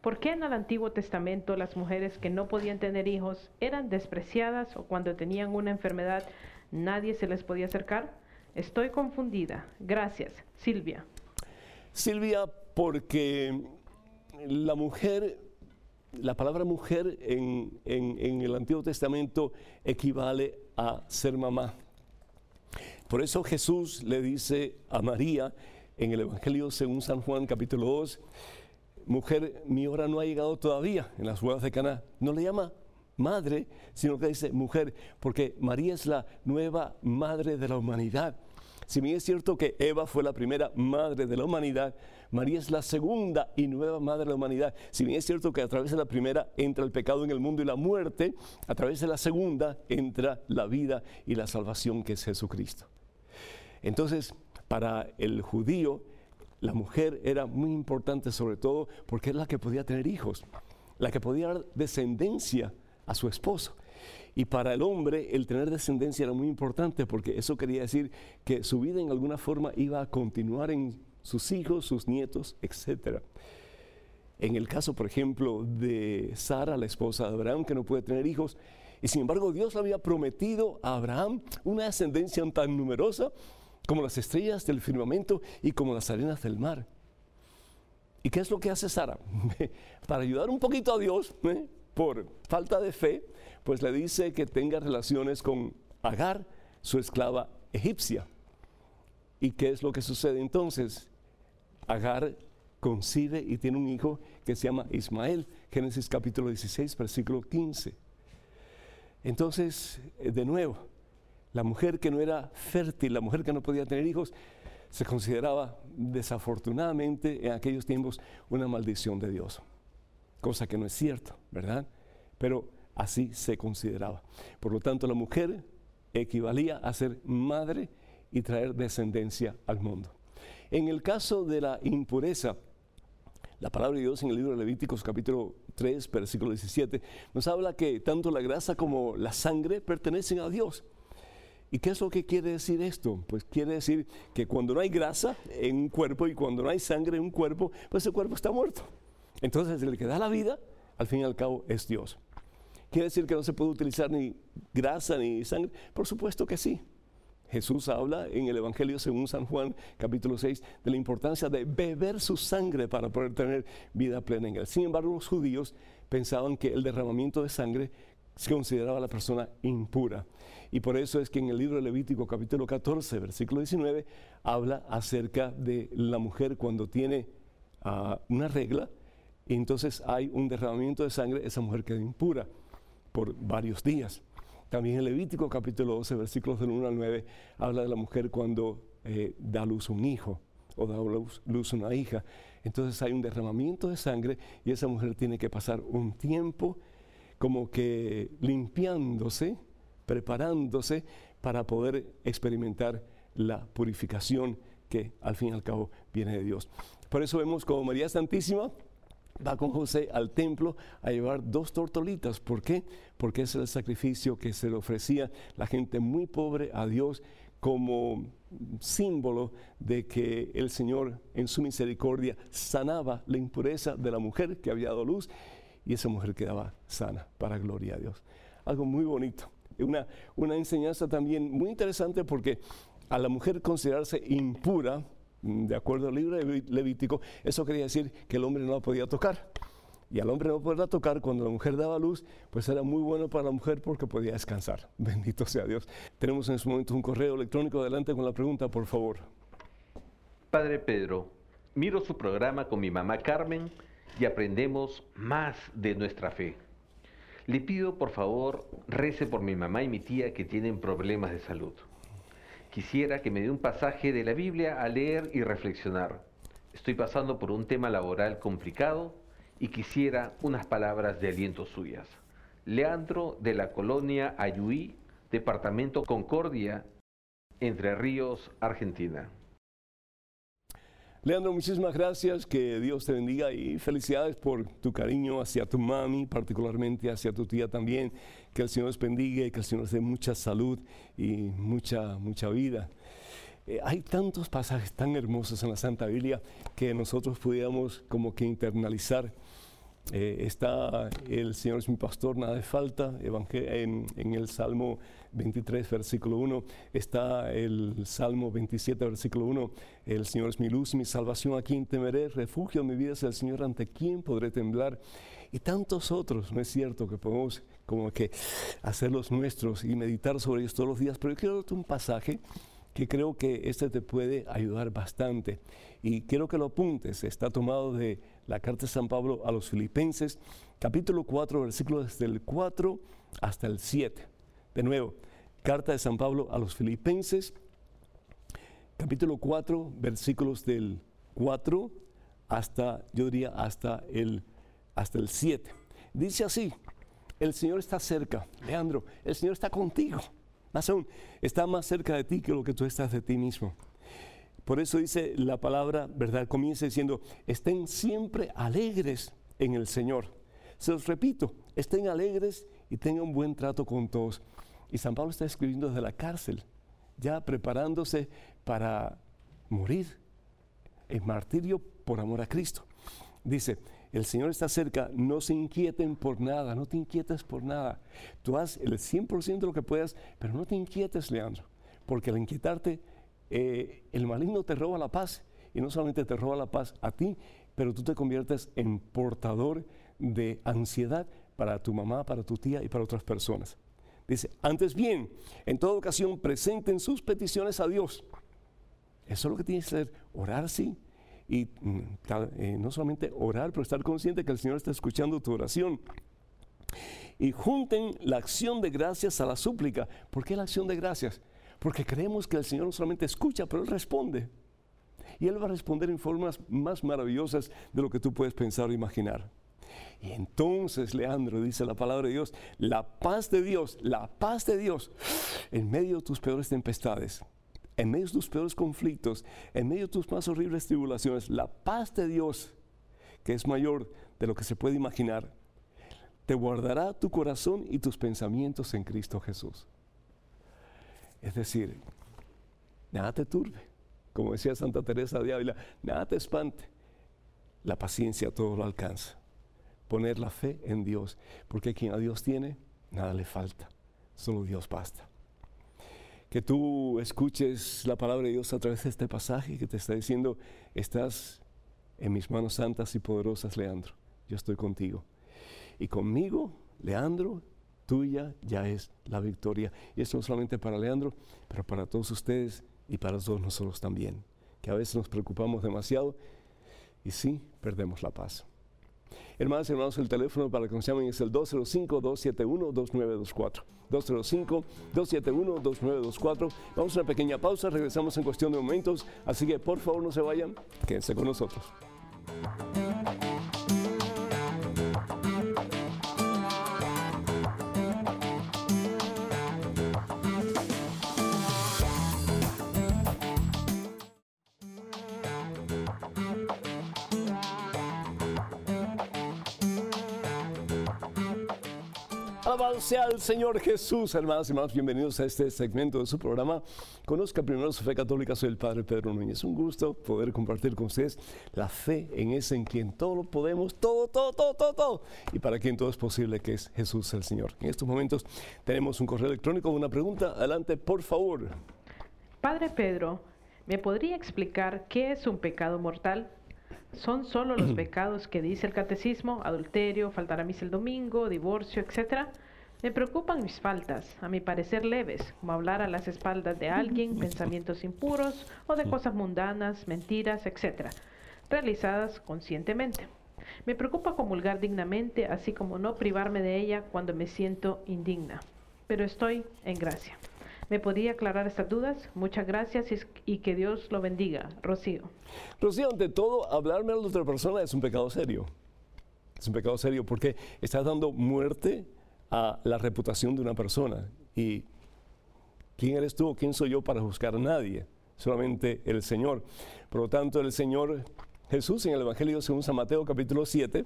¿Por qué en el Antiguo Testamento las mujeres que no podían tener hijos eran despreciadas o cuando tenían una enfermedad nadie se les podía acercar? Estoy confundida. Gracias, Silvia. Silvia, porque la mujer, la palabra mujer en, el Antiguo Testamento equivale a ser mamá. Por eso Jesús le dice a María en el Evangelio según San Juan capítulo 2, mujer, mi hora no ha llegado todavía en las bodas de Caná. No le llama madre, sino que dice mujer, porque María es la nueva madre de la humanidad. Si bien es cierto que Eva fue la primera madre de la humanidad, María es la segunda y nueva madre de la humanidad. Si bien es cierto que a través de la primera entra el pecado en el mundo y la muerte, a través de la segunda entra la vida y la salvación que es Jesucristo. Entonces, para el judío, la mujer era muy importante sobre todo porque es la que podía tener hijos, la que podía dar descendencia a su esposo. Y para el hombre el tener descendencia era muy importante porque eso quería decir que su vida en alguna forma iba a continuar en sus hijos, sus nietos, etc. En el caso, por ejemplo, de Sara, la esposa de Abraham, que no puede tener hijos, y sin embargo Dios había prometido a Abraham una descendencia tan numerosa como las estrellas del firmamento y como las arenas del mar. ¿Y qué es lo que hace Sara? Para ayudar un poquito a Dios, ¿eh? Por falta de fe, pues le dice que tenga relaciones con Agar, su esclava egipcia. ¿Y qué es lo que sucede entonces? Agar concibe y tiene un hijo que se llama Ismael, Génesis capítulo 16, versículo 15. Entonces, eh, de nuevo, la mujer que no era fértil, la mujer que no podía tener hijos, se consideraba desafortunadamente en aquellos tiempos una maldición de Dios cosa que no es cierto, ¿verdad? Pero así se consideraba. Por lo tanto, la mujer equivalía a ser madre y traer descendencia al mundo. En el caso de la impureza, la palabra de Dios en el libro de Levíticos capítulo 3, versículo 17, nos habla que tanto la grasa como la sangre pertenecen a Dios. ¿Y qué es lo que quiere decir esto? Pues quiere decir que cuando no hay grasa en un cuerpo y cuando no hay sangre en un cuerpo, pues el cuerpo está muerto. Entonces el que da la vida, al fin y al cabo, es Dios. ¿Quiere decir que no se puede utilizar ni grasa ni sangre? Por supuesto que sí. Jesús habla en el Evangelio según San Juan capítulo 6 de la importancia de beber su sangre para poder tener vida plena en él. Sin embargo, los judíos pensaban que el derramamiento de sangre se consideraba la persona impura. Y por eso es que en el libro de Levítico capítulo 14, versículo 19, habla acerca de la mujer cuando tiene ah, una regla y entonces hay un derramamiento de sangre, esa mujer queda impura por varios días. También en Levítico capítulo 12, versículos del 1 al 9, habla de la mujer cuando eh, da luz un hijo o da luz, luz una hija. Entonces hay un derramamiento de sangre y esa mujer tiene que pasar un tiempo como que limpiándose, preparándose para poder experimentar la purificación que al fin y al cabo viene de Dios. Por eso vemos como María Santísima va con José al templo a llevar dos tortolitas. ¿Por qué? Porque es el sacrificio que se le ofrecía la gente muy pobre a Dios como símbolo de que el Señor en su misericordia sanaba la impureza de la mujer que había dado luz y esa mujer quedaba sana para gloria a Dios. Algo muy bonito. Una, una enseñanza también muy interesante porque a la mujer considerarse impura, de acuerdo al libro Levítico, eso quería decir que el hombre no la podía tocar. Y al hombre no poderla tocar cuando la mujer daba luz, pues era muy bueno para la mujer porque podía descansar. Bendito sea Dios. Tenemos en este momento un correo electrónico. Adelante con la pregunta, por favor. Padre Pedro, miro su programa con mi mamá Carmen y aprendemos más de nuestra fe. Le pido por favor rece por mi mamá y mi tía que tienen problemas de salud quisiera que me dé un pasaje de la Biblia a leer y reflexionar. Estoy pasando por un tema laboral complicado y quisiera unas palabras de aliento suyas. Leandro de la colonia Ayuí, departamento Concordia, Entre Ríos, Argentina. Leandro, muchísimas gracias, que Dios te bendiga y felicidades por tu cariño hacia tu mami, particularmente hacia tu tía también. Que el Señor les bendiga y que el Señor les dé mucha salud y mucha, mucha vida. Eh, hay tantos pasajes tan hermosos en la Santa Biblia que nosotros pudiéramos como que internalizar eh, está el Señor es mi pastor, nada de falta, en, en, el Salmo 23, versículo 1, está el Salmo 27, versículo 1, el Señor es mi luz, mi salvación, a quien temeré, refugio mi vida es el Señor, ante quien podré temblar, y tantos otros, ¿no es cierto? Que podemos como que hacerlos nuestros y meditar sobre ellos todos los días, pero yo quiero darte un pasaje que creo que este te puede ayudar bastante. Y quiero que lo apuntes, está tomado de la carta de San Pablo a los filipenses, capítulo 4, versículos desde el 4 hasta el 7. De nuevo, carta de San Pablo a los filipenses, capítulo 4, versículos del 4 hasta, yo diría, hasta el, hasta el 7. Dice así, el Señor está cerca, Leandro, el Señor está contigo. Más aún, está más cerca de ti que lo que tú estás de ti mismo. Por eso dice la palabra, ¿verdad? Comienza diciendo, estén siempre alegres en el Señor. Se los repito, estén alegres y tengan un buen trato con todos. Y San Pablo está escribiendo desde la cárcel, ya preparándose para morir en martirio por amor a Cristo. Dice, el Señor está cerca, no se inquieten por nada, no te inquietes por nada. Tú haz el 100% de lo que puedas, pero no te inquietes, Leandro, porque al inquietarte, eh, el maligno te roba la paz y no solamente te roba la paz a ti, pero tú te conviertes en portador de ansiedad para tu mamá, para tu tía y para otras personas. Dice, antes bien, en toda ocasión presenten sus peticiones a Dios. Eso es lo que tienes que hacer, orar sí, y mm, eh, no solamente orar, pero estar consciente que el Señor está escuchando tu oración. Y junten la acción de gracias a la súplica. ¿Por qué la acción de gracias? Porque creemos que el Señor no solamente escucha, pero Él responde. Y Él va a responder en formas más maravillosas de lo que tú puedes pensar o imaginar. Y entonces, Leandro, dice la palabra de Dios, la paz de Dios, la paz de Dios, en medio de tus peores tempestades, en medio de tus peores conflictos, en medio de tus más horribles tribulaciones, la paz de Dios, que es mayor de lo que se puede imaginar, te guardará tu corazón y tus pensamientos en Cristo Jesús. Es decir, nada te turbe, como decía Santa Teresa de Ávila, nada te espante. La paciencia todo lo alcanza. Poner la fe en Dios, porque quien a Dios tiene, nada le falta, solo Dios basta. Que tú escuches la palabra de Dios a través de este pasaje que te está diciendo, estás en mis manos santas y poderosas, Leandro, yo estoy contigo. Y conmigo, Leandro, tuya ya es la victoria. Y esto no solamente para Leandro, pero para todos ustedes y para todos nosotros también, que a veces nos preocupamos demasiado y sí, perdemos la paz. Hermanos y hermanos, el teléfono para que nos llamen es el 205-271-2924. 205-271-2924. Vamos a una pequeña pausa, regresamos en cuestión de momentos, así que por favor no se vayan, quédense con nosotros. Alabado sea el Señor Jesús, hermanos y hermanos, bienvenidos a este segmento de su programa. Conozca primero su fe católica, soy el Padre Pedro Núñez. Un gusto poder compartir con ustedes la fe en ese en quien todo lo podemos, todo, todo, todo, todo, todo, y para quien todo es posible, que es Jesús el Señor. En estos momentos tenemos un correo electrónico, una pregunta. Adelante, por favor. Padre Pedro, ¿me podría explicar qué es un pecado mortal? ¿Son solo los pecados que dice el catecismo, adulterio, faltar a misa el domingo, divorcio, etcétera? Me preocupan mis faltas, a mi parecer leves, como hablar a las espaldas de alguien, pensamientos impuros o de cosas mundanas, mentiras, etcétera, realizadas conscientemente. Me preocupa comulgar dignamente, así como no privarme de ella cuando me siento indigna. Pero estoy en gracia. ¿Me podría aclarar estas dudas? Muchas gracias y, que Dios lo bendiga. Rocío. Rocío, ante todo, hablarme a la otra persona es un pecado serio. Es un pecado serio porque estás dando muerte a la reputación de una persona. ¿Y quién eres tú o quién soy yo para juzgar a nadie? Solamente el Señor. Por lo tanto, el Señor Jesús en el Evangelio según San Mateo capítulo 7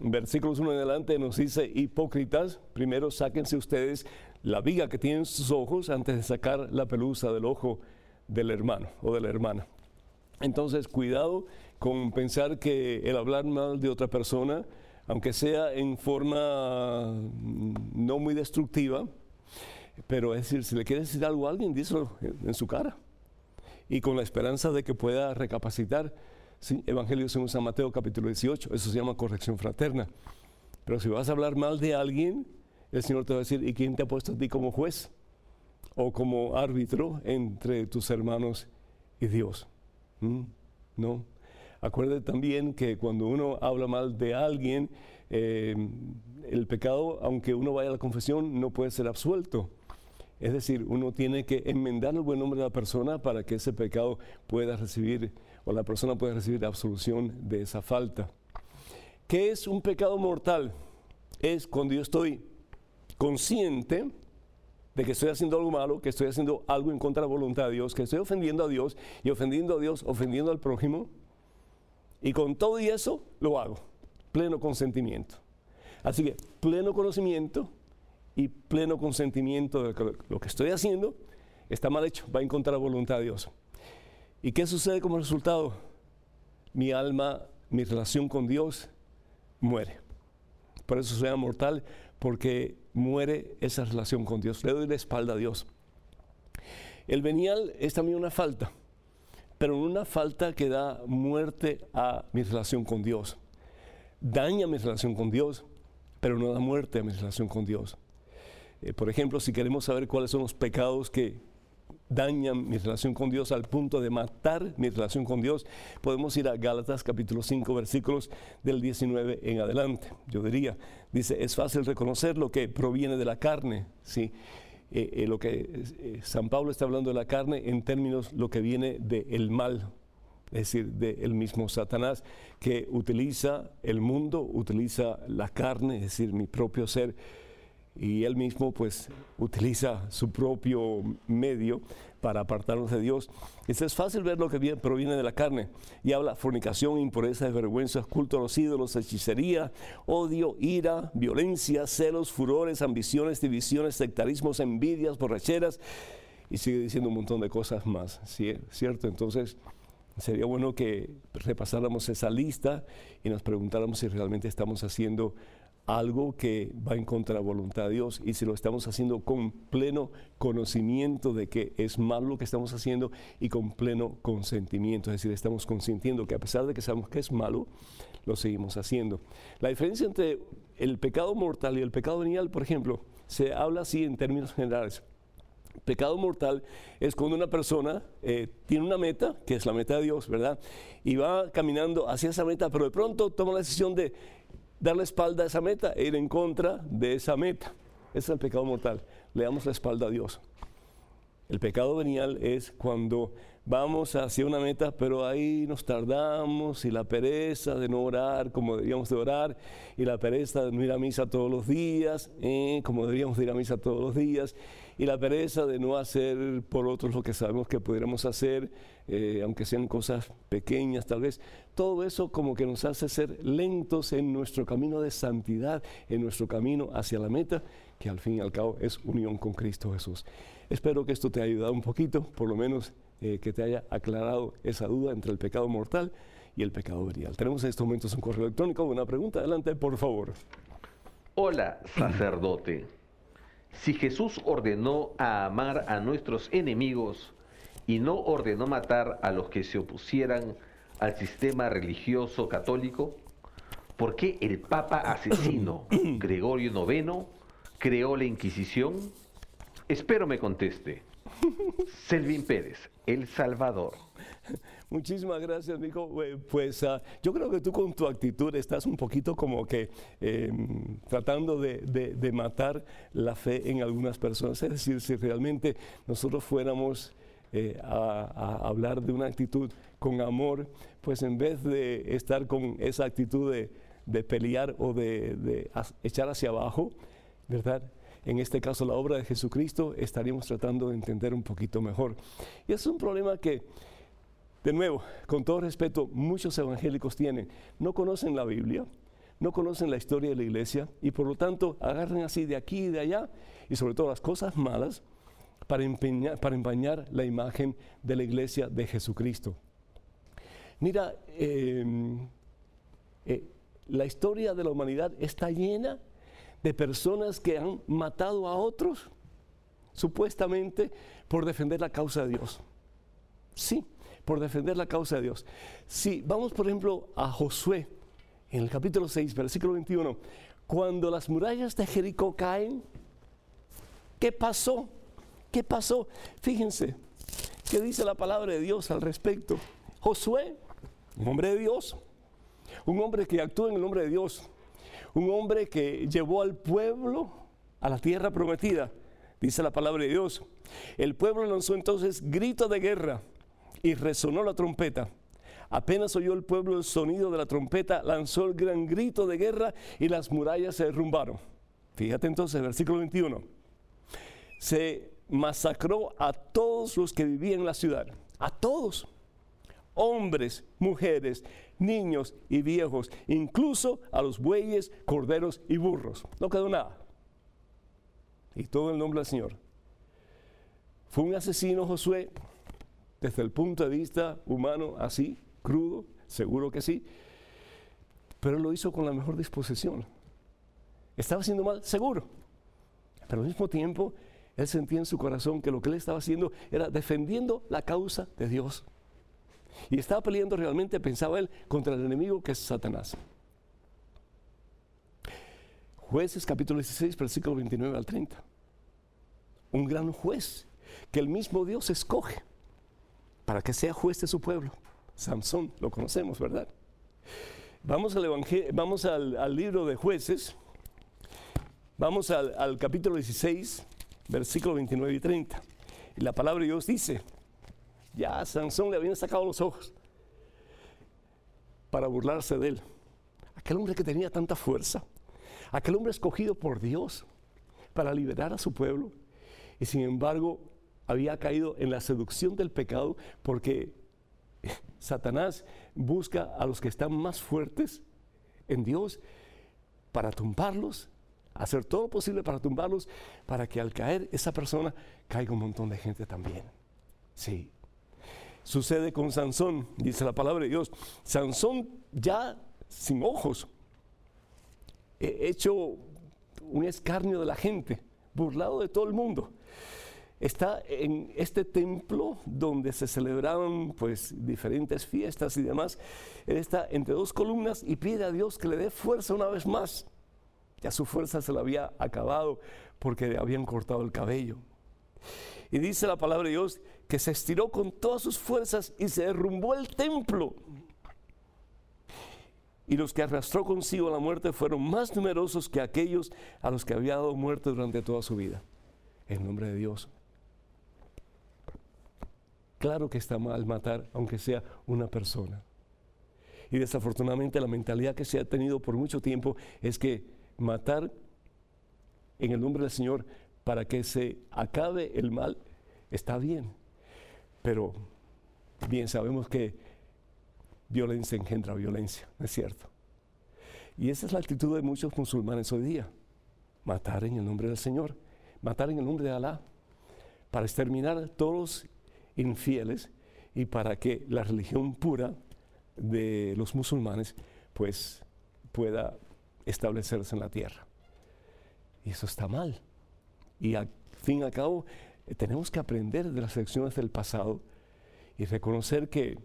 versículos 1 en adelante nos dice, hipócritas, primero sáquense ustedes la viga que tienen sus ojos antes de sacar la pelusa del ojo del hermano o de la hermana. Entonces, cuidado con pensar que el hablar mal de otra persona, aunque sea en forma mm, no muy destructiva, pero es decir, si le quieres decir algo a alguien, díselo en su cara. Y con la esperanza de que pueda recapacitar. Evangelio según San Mateo capítulo 18, eso se llama corrección fraterna. Pero si vas a hablar mal de alguien, el Señor te va a decir, ¿y quién te ha puesto a ti como juez? O como árbitro entre tus hermanos y Dios. ¿Mm? ¿No? Acuérdate también que cuando uno habla mal de alguien, eh, el pecado, aunque uno vaya a la confesión, no puede ser absuelto. Es decir, uno tiene que enmendar el buen nombre de la persona para que ese pecado pueda recibir o la persona puede recibir absolución de esa falta. ¿Qué es un pecado mortal? Es cuando yo estoy consciente de que estoy haciendo algo malo, que estoy haciendo algo en contra de la voluntad de Dios, que estoy ofendiendo a Dios y ofendiendo a Dios, ofendiendo al prójimo. Y con todo y eso lo hago, pleno consentimiento. Así que pleno conocimiento y pleno consentimiento de que lo que estoy haciendo está mal hecho, va en contra de la voluntad de Dios. ¿Y qué sucede como resultado? Mi alma, mi relación con Dios muere. Por eso se llama mortal, porque muere esa relación con Dios. Le doy la espalda a Dios. El venial es también una falta, pero una falta que da muerte a mi relación con Dios. Daña mi relación con Dios, pero no da muerte a mi relación con Dios. Eh, por ejemplo, si queremos saber cuáles son los pecados que dañan mi relación con Dios al punto de matar mi relación con Dios, podemos ir a Gálatas capítulo 5 versículos del 19 en adelante. Yo diría, dice, es fácil reconocer lo que proviene de la carne, ¿sí? Eh, eh, lo que eh, San Pablo está hablando de la carne en términos lo que viene del mal, es decir, del mismo Satanás, que utiliza el mundo, utiliza la carne, es decir, mi propio ser y él mismo pues utiliza su propio medio para apartarnos de Dios. es fácil ver lo que proviene de la carne y habla fornicación, impureza, vergüenza, culto a los ídolos, hechicería, odio, ira, violencia, celos, furores, ambiciones, divisiones, sectarismos, envidias, borracheras y sigue diciendo un montón de cosas más, ¿cierto? Entonces Sería bueno que repasáramos esa lista y nos preguntáramos si realmente estamos haciendo algo que va en contra de la voluntad de Dios y si lo estamos haciendo con pleno conocimiento de que es malo lo que estamos haciendo y con pleno consentimiento, es decir, estamos consintiendo que a pesar de que sabemos que es malo, lo seguimos haciendo. La diferencia entre el pecado mortal y el pecado venial, por ejemplo, se habla así en términos generales. Pecado mortal es cuando una persona eh, tiene una meta, que es la meta de Dios, ¿verdad? Y va caminando hacia esa meta, pero de pronto toma la decisión de dar la espalda a esa meta e ir en contra de esa meta. Ese es el pecado mortal. Le damos la espalda a Dios. El pecado venial es cuando vamos hacia una meta, pero ahí nos tardamos y la pereza de no orar como deberíamos de orar y la pereza de no ir a misa todos los días, eh, como deberíamos de ir a misa todos los días y la pereza de no hacer por otros lo que sabemos que pudiéramos hacer, eh, aunque sean cosas pequeñas tal vez. Todo eso como que nos hace ser lentos en nuestro camino de santidad, en nuestro camino hacia la meta, que al fin y al cabo es unión con Cristo Jesús. Espero que esto te haya ayudado un poquito, por lo menos eh, que te haya aclarado esa duda entre el pecado mortal y el pecado venial. Tenemos en estos momentos un correo electrónico, una pregunta, adelante por favor. Hola, sacerdote. Si Jesús ordenó a amar a nuestros enemigos y no ordenó matar a los que se opusieran al sistema religioso católico, ¿por qué el Papa asesino Gregorio IX creó la Inquisición? Espero me conteste. Selvin Pérez, El Salvador. Muchísimas gracias, Nico. Pues ah, yo creo que tú con tu actitud estás un poquito como que em, tratando de, matar la fe en algunas personas. Es decir, si realmente nosotros fuéramos eh, a, hablar de una actitud con amor, pues en vez de estar con esa actitud de, pelear o de, echar hacia abajo, ¿verdad? en este caso la obra de Jesucristo, estaríamos tratando de entender un poquito mejor. Y es un problema que de nuevo, con todo respeto, muchos evangélicos tienen, no conocen la Biblia, no conocen la historia de la iglesia y por lo tanto agarran así de aquí y de allá y sobre todo las cosas malas para, empañar la imagen de la iglesia de Jesucristo. Mira, em, eh, la historia de la humanidad está llena de personas que han matado a otros supuestamente por defender la causa de Dios. Sí, por defender la causa de Dios. Si vamos, por ejemplo, a Josué, en el capítulo 6, versículo 21, cuando las murallas de Jericó caen, ¿qué pasó? ¿Qué pasó? Fíjense, ¿qué dice la palabra de Dios al respecto? Josué, un hombre de Dios, un hombre que actúa en el nombre de Dios, un hombre que llevó al pueblo a la tierra prometida, dice la palabra de Dios. El pueblo lanzó entonces grito de guerra y resonó la trompeta. Apenas oyó el pueblo el sonido de la trompeta, lanzó el gran grito de guerra y las murallas se derrumbaron. Fíjate entonces, versículo 21. Se masacró a todos los que vivían en la ciudad, a todos, hombres, mujeres, niños y viejos, incluso a los bueyes, corderos y burros. No quedó nada. Y todo el nombre del Señor. Fue un asesino Josué, desde el punto de vista humano así, crudo, seguro que sí, pero lo hizo con la mejor disposición. Estaba haciendo mal, seguro, pero al mismo tiempo él sentía en su corazón que lo que él estaba haciendo era defendiendo la causa de Dios. Y estaba peleando realmente, pensaba él, contra el enemigo que es Satanás. Jueces capítulo 16, versículo 29 al 30. Un gran juez que el mismo Dios escoge para que sea juez de su pueblo. Samson, lo conocemos, ¿verdad? Vamos al, vamos al, libro de jueces, vamos al, capítulo 16, versículo 29 y 30. Y la palabra de Dios dice, ya Sansón le habían sacado los ojos para burlarse de él. Aquel hombre que tenía tanta fuerza, aquel hombre escogido por Dios para liberar a su pueblo, y sin embargo había caído en la seducción del pecado porque Satanás busca a los que están más fuertes en Dios para tumbarlos, hacer todo lo posible para tumbarlos, para que al caer esa persona caiga un montón de gente también. Sí. sucede con Sansón, dice la palabra de Dios. Sansón ya sin ojos, hecho un escarnio de la gente, burlado de todo el mundo. Está en este templo donde se celebraban pues diferentes fiestas y demás. Él está entre dos columnas y pide a Dios que le dé fuerza una vez más. Ya su fuerza se le había acabado porque le habían cortado el cabello. Y dice la palabra de Dios que se estiró con todas sus fuerzas y se derrumbó el templo. Y los que arrastró consigo la muerte fueron más numerosos que aquellos a los que había dado muerte durante toda su vida. En nombre de Dios. Claro que está mal matar, aunque sea una persona. Y desafortunadamente la mentalidad que se ha tenido por mucho tiempo es que matar en el nombre del Señor para que se acabe el mal está bien. Pero bien sabemos que violencia engendra violencia, ¿no es cierto? Y esa es la actitud de muchos musulmanes hoy día. Matar en el nombre del Señor, matar en el nombre de Alá, para exterminar todos infieles y para que la religión pura de los musulmanes pues pueda establecerse en la tierra. Y eso está mal. Y al fin y al cabo eh, tenemos que aprender de las lecciones del pasado y reconocer que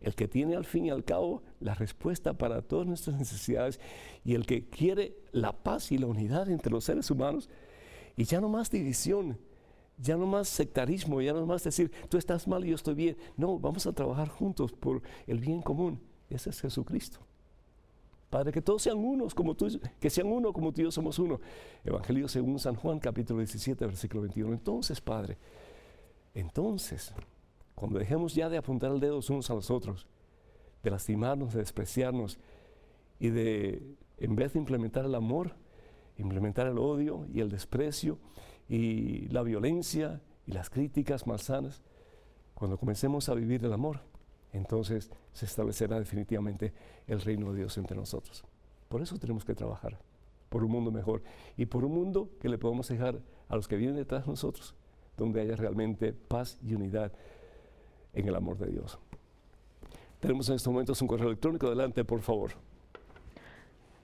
el que tiene al fin y al cabo la respuesta para todas nuestras necesidades y el que quiere la paz y la unidad entre los seres humanos y ya no más división, ya no más sectarismo, ya no más decir tú estás mal y yo estoy bien. No, vamos a trabajar juntos por el bien común. Ese es Jesucristo. Padre, que todos sean unos como tú, que sean uno como tú y yo somos uno. Evangelio según San Juan, capítulo 17, versículo 21. Entonces, Padre, entonces, cuando dejemos ya de apuntar el dedo unos a los otros, de lastimarnos, de despreciarnos y de, en vez de implementar el amor, implementar el odio y el desprecio y la violencia y las críticas malsanas, cuando comencemos a vivir el amor, entonces se establecerá definitivamente el reino de Dios entre nosotros. Por eso tenemos que trabajar, por un mundo mejor y por un mundo que le podamos dejar a los que vienen detrás de nosotros, donde haya realmente paz y unidad en el amor de Dios. Tenemos en estos momentos un correo electrónico. Adelante, por favor.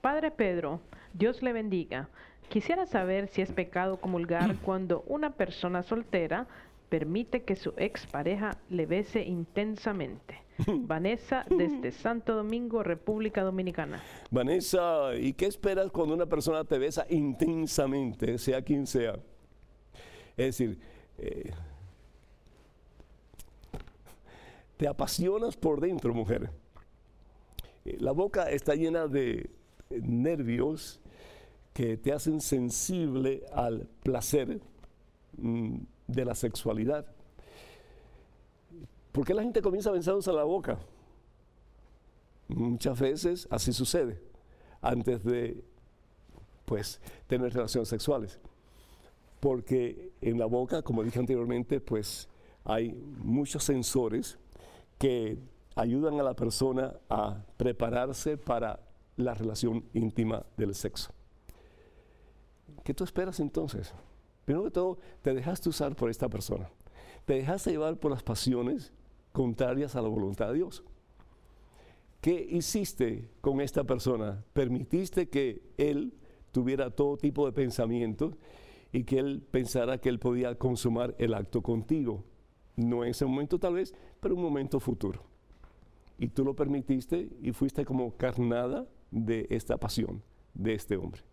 Padre Pedro, Dios le bendiga. Quisiera saber si es pecado comulgar cuando una persona soltera permite que su expareja le bese intensamente. Vanessa, desde Santo Domingo, República Dominicana. Vanessa, ¿y qué esperas cuando una persona te besa intensamente, sea quien sea? Es decir, eh, te apasionas por dentro, mujer. Eh, la boca está llena de nervios que te hacen sensible al placer. Mm, de la sexualidad. ¿Por qué la gente comienza besándose la boca? Muchas veces así sucede antes de pues tener relaciones sexuales. Porque en la boca, como dije anteriormente, pues hay muchos sensores que ayudan a la persona a prepararse para la relación íntima del sexo. ¿Qué tú esperas entonces? Primero que todo, te dejaste usar por esta persona. Te dejaste llevar por las pasiones contrarias a la voluntad de Dios. ¿Qué hiciste con esta persona? Permitiste que él tuviera todo tipo de pensamientos y que él pensara que él podía consumar el acto contigo. No en ese momento tal vez, pero en un momento futuro. Y tú lo permitiste y fuiste como carnada de esta pasión, de este hombre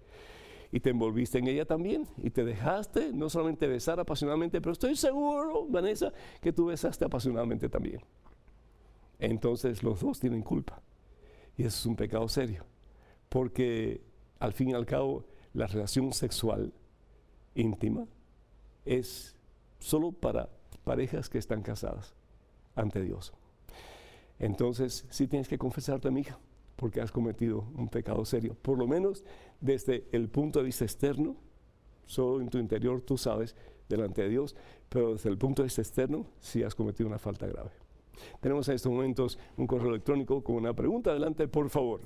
y te envolviste en ella también y te dejaste no solamente besar apasionadamente, pero estoy seguro, Vanessa, que tú besaste apasionadamente también. Entonces los dos tienen culpa y eso es un pecado serio, porque al fin y al cabo la relación sexual íntima es solo para parejas que están casadas ante Dios. Entonces, sí tienes que confesarte, mi hija, porque has cometido un pecado serio. Por lo menos desde el punto de vista externo, solo en tu interior tú sabes delante de Dios, pero desde el punto de vista externo sí has cometido una falta grave. Tenemos en estos momentos un correo electrónico con una pregunta. Adelante, por favor.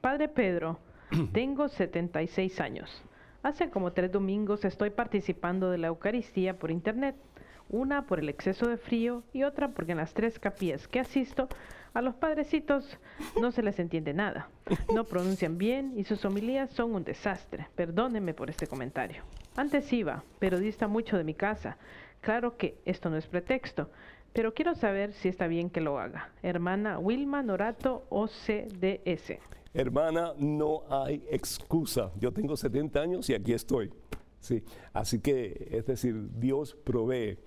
Padre Pedro, tengo 76 años. Hace como tres domingos estoy participando de la Eucaristía por Internet. una por el exceso de frío y otra porque en las tres capillas que asisto a los padrecitos no se les entiende nada, no pronuncian bien y sus homilías son un desastre. Perdónenme por este comentario. Antes iba, pero dista mucho de mi casa. Claro que esto no es pretexto, pero quiero saber si está bien que lo haga. Hermana Wilma Norato, OCDS. Hermana, no hay excusa. Yo tengo 70 años y aquí estoy. Sí, así que, es decir, Dios provee.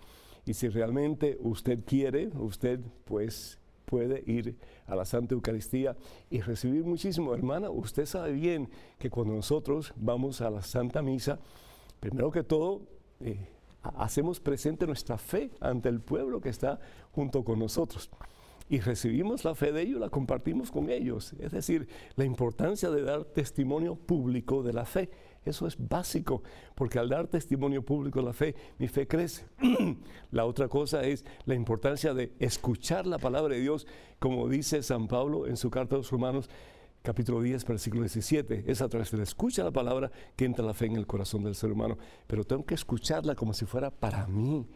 Y si realmente usted quiere, usted pues puede ir a la Santa Eucaristía y recibir muchísimo. Hermana, usted sabe bien que cuando nosotros vamos a la Santa Misa, primero que todo, eh, hacemos presente nuestra fe ante el pueblo que está junto con nosotros. Y recibimos la fe de ellos, la compartimos con ellos. Es decir, la importancia de dar testimonio público de la fe. Eso es básico, porque al dar testimonio público de la fe, mi fe crece. la otra cosa es la importancia de escuchar la palabra de Dios, como dice San Pablo en su carta a los romanos, capítulo 10, versículo 17. Es a través de la escucha la palabra que entra la fe en el corazón del ser humano. Pero tengo que escucharla como si fuera para mí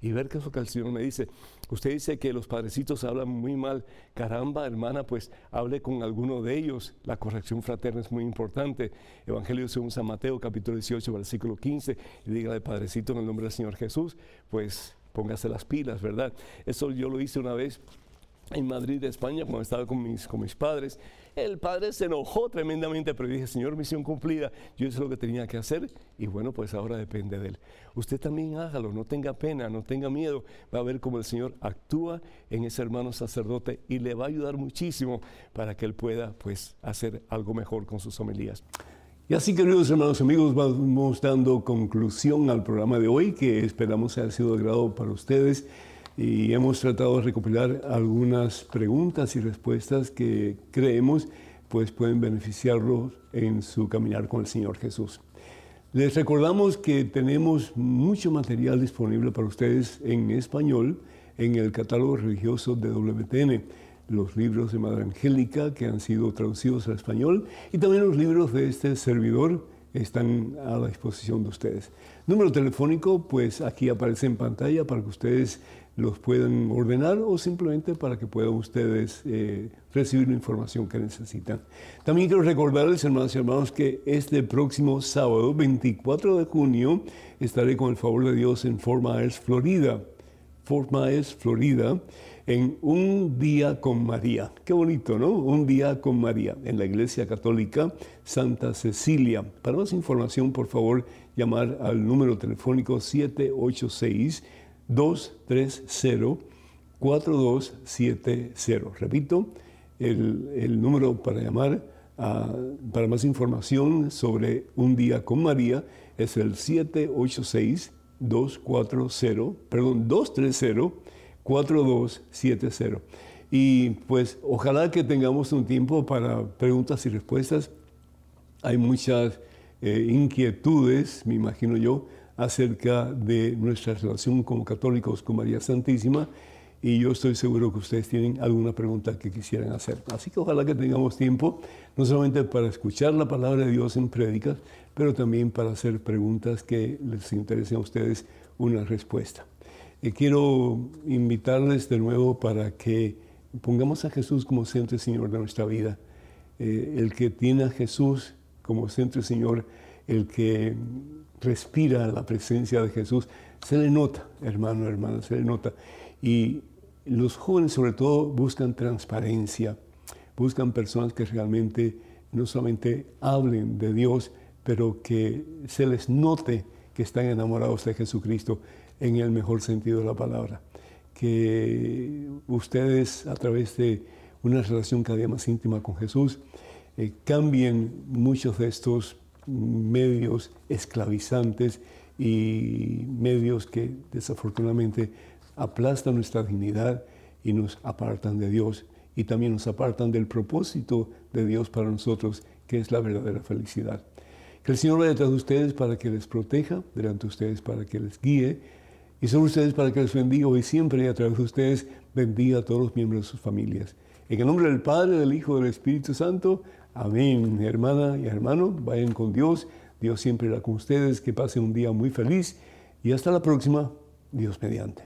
y ver qué es lo que el Señor me dice. Usted dice que los padrecitos hablan muy mal. Caramba, hermana, pues hable con alguno de ellos. La corrección fraterna es muy importante. Evangelio según San Mateo, capítulo 18, versículo 15. Y dígale, padrecito, en el nombre del Señor Jesús, pues póngase las pilas, ¿verdad? Eso yo lo hice una vez en Madrid, España, cuando estaba con mis, con mis padres. El padre se enojó tremendamente, pero dije, Señor, misión cumplida, yo hice lo que tenía que hacer y bueno, pues ahora depende de él. Usted también hágalo, no tenga pena, no tenga miedo, va a ver cómo el Señor actúa en ese hermano sacerdote y le va a ayudar muchísimo para que él pueda pues hacer algo mejor con sus homilías. Y así, queridos hermanos amigos, vamos dando conclusión al programa de hoy que esperamos haya sido de agrado para ustedes y hemos tratado de recopilar algunas preguntas y respuestas que creemos pues pueden beneficiarlos en su caminar con el Señor Jesús. Les recordamos que tenemos mucho material disponible para ustedes en español en el catálogo religioso de WTN, los libros de Madre Angélica que han sido traducidos al español y también los libros de este servidor están a la disposición de ustedes. Número telefónico, pues aquí aparece en pantalla para que ustedes los puedan ordenar o simplemente para que puedan ustedes eh, recibir la información que necesitan. También quiero recordarles, hermanos y hermanos, que este próximo sábado, 24 de junio, estaré con el favor de Dios en Fort Myers, Florida. Fort Myers, Florida, en un día con María. Qué bonito, ¿no? Un día con María en la Iglesia Católica Santa Cecilia. Para más información, por favor, llamar al número telefónico 786 230-4270. Repito, el, número para llamar para más información sobre Un Día con María es el 786-240, perdón, 230-4270. Y pues ojalá que tengamos un tiempo para preguntas y respuestas. Hay muchas eh, inquietudes, me imagino yo, acerca de nuestra relación como católicos con María Santísima y yo estoy seguro que ustedes tienen alguna pregunta que quisieran hacer. Así que ojalá que tengamos tiempo, no solamente para escuchar la palabra de Dios en prédicas, pero también para hacer preguntas que les interesen a ustedes una respuesta. Y quiero invitarles de nuevo para que pongamos a Jesús como centro y Señor de nuestra vida. Eh, el que tiene a Jesús como centro y Señor, el que respira la presencia de Jesús, se le nota, hermano, hermana, se le nota. Y los jóvenes sobre todo buscan transparencia, buscan personas que realmente no solamente hablen de Dios, pero que se les note que están enamorados de Jesucristo en el mejor sentido de la palabra. Que ustedes a través de una relación cada día más íntima con Jesús eh, cambien muchos de estos medios esclavizantes y medios que desafortunadamente aplastan nuestra dignidad y nos apartan de Dios y también nos apartan del propósito de Dios para nosotros, que es la verdadera felicidad. Que el Señor vaya detrás de ustedes para que les proteja, delante de ustedes para que les guíe y sobre ustedes para que les bendiga hoy siempre y a través de ustedes bendiga a todos los miembros de sus familias. En el nombre del Padre, del Hijo del Espíritu Santo. Amén, hermana y hermano, vayan con Dios. Dios siempre irá con ustedes. Que pasen un día muy feliz y hasta la próxima. Dios mediante.